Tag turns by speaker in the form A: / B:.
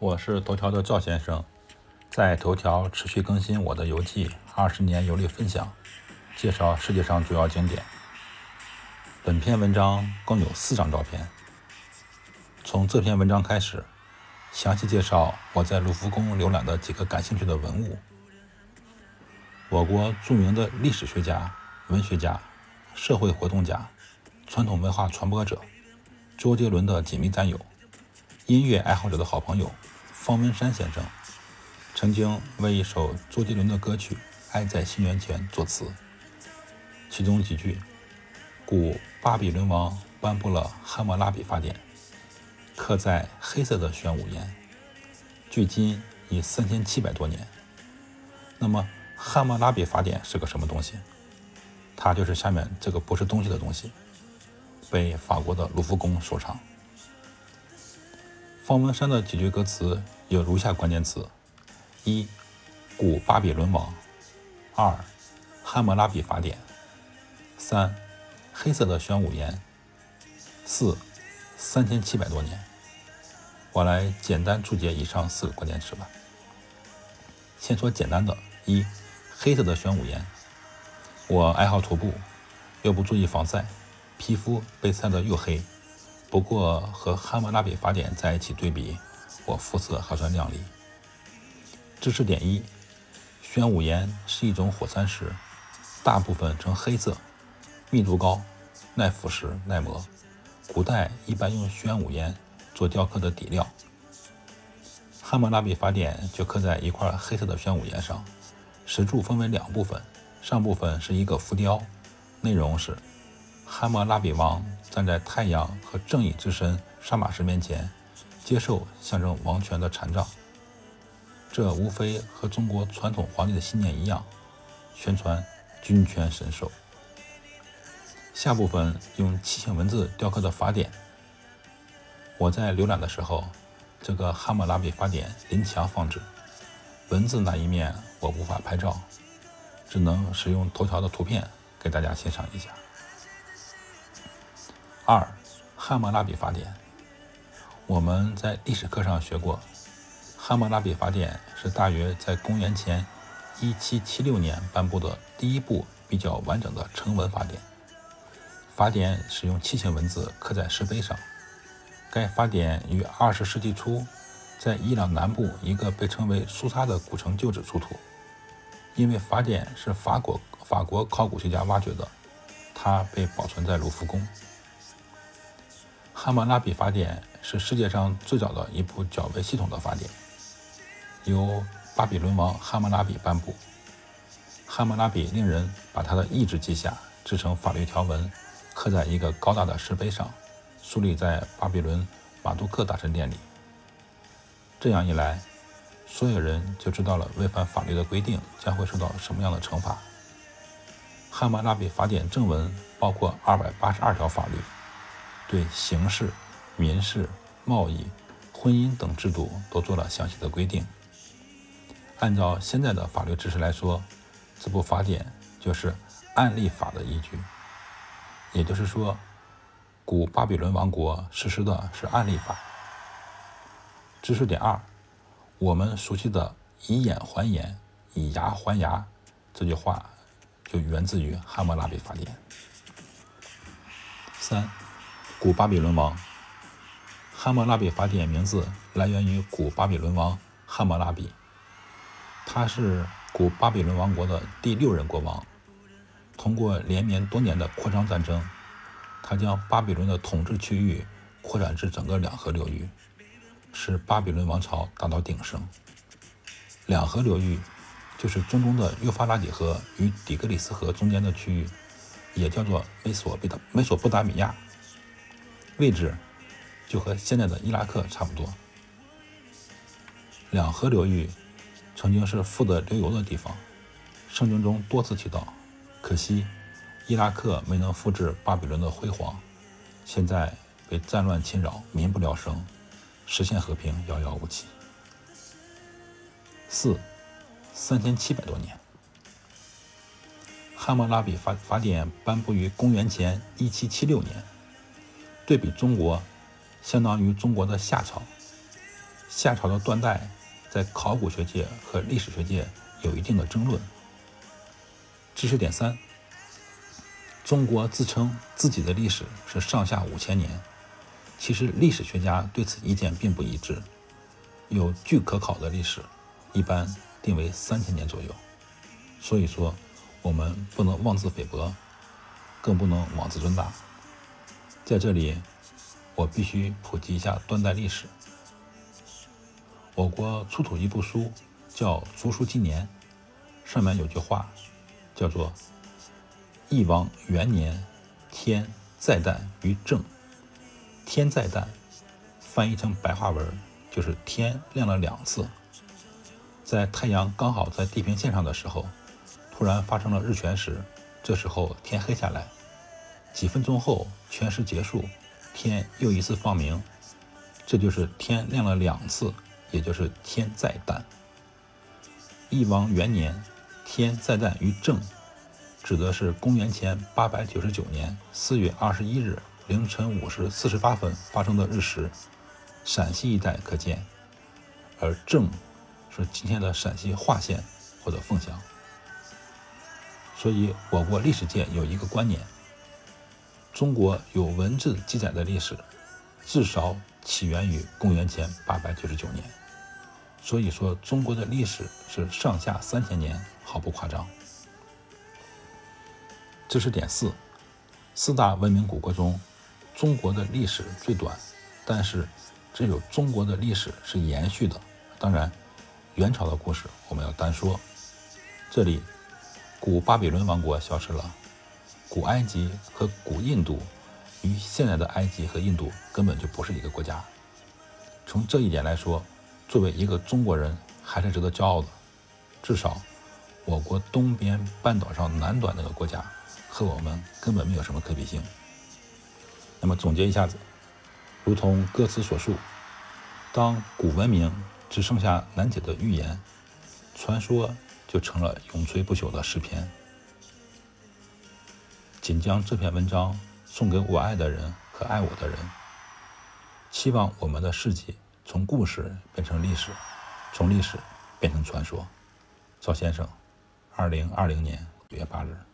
A: 我是头条的赵先生，在头条持续更新我的游记，二十年游历分享，介绍世界上主要景点。本篇文章共有四张照片。从这篇文章开始，详细介绍我在卢浮宫浏览的几个感兴趣的文物。我国著名的历史学家、文学家、社会活动家、传统文化传播者周杰伦的紧密战友，音乐爱好者的好朋友。方文山先生曾经为一首周杰伦的歌曲《爱在西元前》作词，其中几句：“古巴比伦王颁布了汉谟拉比法典，刻在黑色的玄武岩，距今已三千七百多年。”那么，汉谟拉比法典是个什么东西？它就是下面这个不是东西的东西，被法国的卢浮宫收藏。方文山的几句歌词有如下关键词：一、古巴比伦王；二、汉谟拉比法典；三、黑色的玄武岩；四、三千七百多年。我来简单注解以上四个关键词吧。先说简单的：一、黑色的玄武岩。我爱好徒步，又不注意防晒，皮肤被晒得又黑。不过和汉谟拉比法典在一起对比，我肤色还算亮丽。知识点一：玄武岩是一种火山石，大部分呈黑色，密度高，耐腐蚀、耐磨。古代一般用玄武岩做雕刻的底料。汉谟拉比法典就刻在一块黑色的玄武岩上，石柱分为两部分，上部分是一个浮雕，内容是。汉谟拉比王站在太阳和正义之神沙马什面前，接受象征王权的禅杖。这无非和中国传统皇帝的信念一样，宣传君权神授。下部分用楔形文字雕刻的法典。我在浏览的时候，这个汉谟拉比法典临墙放置，文字那一面我无法拍照，只能使用头条的图片给大家欣赏一下。二，汉谟拉比法典。我们在历史课上学过，汉谟拉比法典是大约在公元前一七七六年颁布的第一部比较完整的成文法典。法典使用楔形文字刻在石碑上。该法典于二十世纪初在伊朗南部一个被称为苏萨的古城旧址出土。因为法典是法国法国考古学家挖掘的，它被保存在卢浮宫。汉谟拉比法典是世界上最早的一部较为系统的法典，由巴比伦王汉谟拉比颁布。汉谟拉比令人把他的意志记下，制成法律条文，刻在一个高大的石碑上，竖立在巴比伦马杜克大神殿里。这样一来，所有人就知道了违反法律的规定将会受到什么样的惩罚。汉谟拉比法典正文包括二百八十二条法律。对刑事、民事、贸易、婚姻等制度都做了详细的规定。按照现在的法律知识来说，这部法典就是案例法的依据。也就是说，古巴比伦王国实施的是案例法。知识点二：我们熟悉的“以眼还眼，以牙还牙”这句话，就源自于汉谟拉比法典。三。古巴比伦王汉谟拉比法典名字来源于古巴比伦王汉谟拉比，他是古巴比伦王国的第六任国王。通过连绵多年的扩张战争，他将巴比伦的统治区域扩展至整个两河流域，使巴比伦王朝达到鼎盛。两河流域就是中东的幼发拉底河与底格里斯河中间的区域，也叫做美索贝达美索不达米亚。位置就和现在的伊拉克差不多。两河流域曾经是富得流油的地方，圣经中多次提到。可惜伊拉克没能复制巴比伦的辉煌，现在被战乱侵扰，民不聊生，实现和平遥遥无期。四三千七百多年，汉谟拉比法法典颁布于公元前一七七六年。对比中国，相当于中国的夏朝。夏朝的断代在考古学界和历史学界有一定的争论。知识点三：中国自称自己的历史是上下五千年，其实历史学家对此意见并不一致。有据可考的历史，一般定为三千年左右。所以说，我们不能妄自菲薄，更不能妄自尊大。在这里，我必须普及一下断代历史。我国出土一部书，叫《竹书纪年》，上面有句话，叫做“翼王元年，天再旦于正”。天再旦，翻译成白话文就是天亮了两次。在太阳刚好在地平线上的时候，突然发生了日全食，这时候天黑下来。几分钟后，全食结束，天又一次放明，这就是天亮了两次，也就是天再旦。翼王元年，天再旦于正，指的是公元前八百九十九年四月二十一日凌晨五时四十八分发生的日食，陕西一带可见，而正是今天的陕西华县或者凤翔。所以，我国历史界有一个观念。中国有文字记载的历史，至少起源于公元前八百九十九年。所以说，中国的历史是上下三千年，毫不夸张。知识点四：四大文明古国中，中国的历史最短，但是只有中国的历史是延续的。当然，元朝的故事我们要单说。这里，古巴比伦王国消失了。古埃及和古印度与现在的埃及和印度根本就不是一个国家。从这一点来说，作为一个中国人，还是值得骄傲的。至少，我国东边半岛上南端那个国家和我们根本没有什么可比性。那么总结一下子，如同歌词所述，当古文明只剩下难解的预言，传说就成了永垂不朽的诗篇。仅将这篇文章送给我爱的人和爱我的人，期望我们的事迹从故事变成历史，从历史变成传说。赵先生，二零二零年五月八日。